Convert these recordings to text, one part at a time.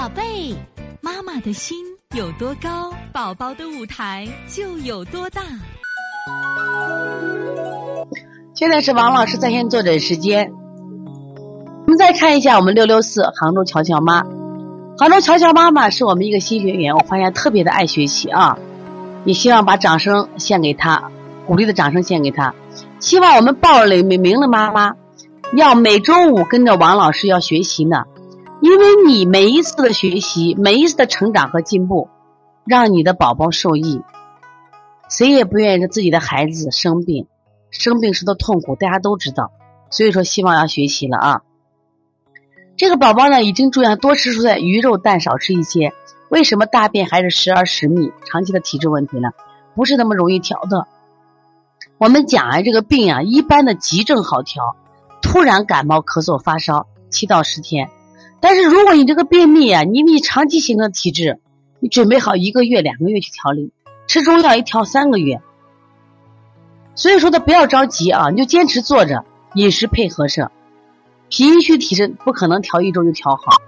宝贝，妈妈的心有多高，宝宝的舞台就有多大。现在是王老师在线坐诊时间。我们再看一下我们六六四杭州乔乔妈，杭州乔乔妈妈是我们一个新学员，我发现特别的爱学习啊，也希望把掌声献给她，鼓励的掌声献给她。希望我们报了名名的妈妈，要每周五跟着王老师要学习呢。因为你每一次的学习，每一次的成长和进步，让你的宝宝受益。谁也不愿意让自己的孩子生病，生病时的痛苦大家都知道。所以说，希望要学习了啊。这个宝宝呢，已经注意多吃蔬菜，鱼肉蛋少吃一些。为什么大便还是时而时密？长期的体质问题呢？不是那么容易调的。我们讲啊，这个病啊，一般的急症好调，突然感冒、咳嗽、发烧七到十天。但是如果你这个便秘啊，你你长期形成体质，你准备好一个月、两个月去调理，吃中药一调三个月。所以说的不要着急啊，你就坚持做着，饮食配合着。脾虚体质不可能调一周就调好。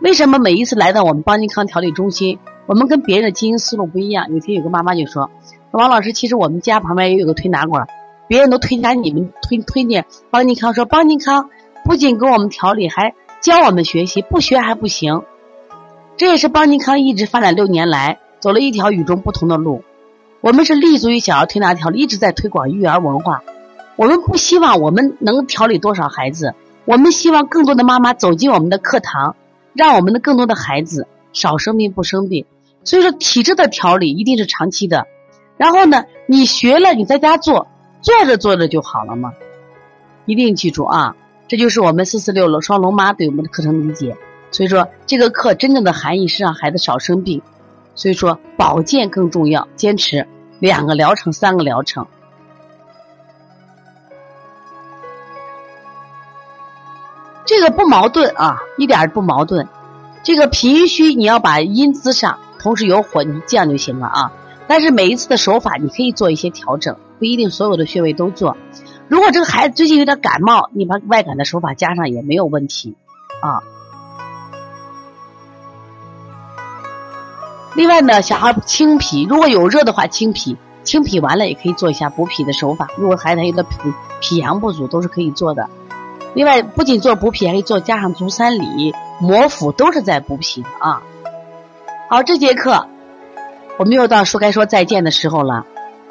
为什么每一次来到我们邦尼康调理中心，我们跟别人的经营思路不一样？有天有个妈妈就说：“王老师，其实我们家旁边也有个推拿馆，别人都推荐你们推推荐邦尼康，说邦尼康不仅给我们调理，还……”教我们学习，不学还不行。这也是邦尼康一直发展六年来走了一条与众不同的路。我们是立足于小儿推拿调理，一直在推广育儿文化。我们不希望我们能调理多少孩子，我们希望更多的妈妈走进我们的课堂，让我们的更多的孩子少生病不生病。所以说，体质的调理一定是长期的。然后呢，你学了，你在家做，做着做着就好了嘛。一定记住啊。这就是我们四四六双龙妈对我们的课程理解，所以说这个课真正的含义是让孩子少生病，所以说保健更重要，坚持两个疗程、三个疗程，这个不矛盾啊，一点儿不矛盾。这个脾虚你要把阴滋上，同时有火，你这样就行了啊。但是每一次的手法你可以做一些调整，不一定所有的穴位都做。如果这个孩子最近有点感冒，你把外感的手法加上也没有问题，啊。另外呢，小孩清脾，如果有热的话清脾，清脾完了也可以做一下补脾的手法。如果孩子有点脾脾阳不足，都是可以做的。另外，不仅做补脾，还可以做加上足三里、摩腹，都是在补脾的啊。好，这节课我们又到说该说再见的时候了。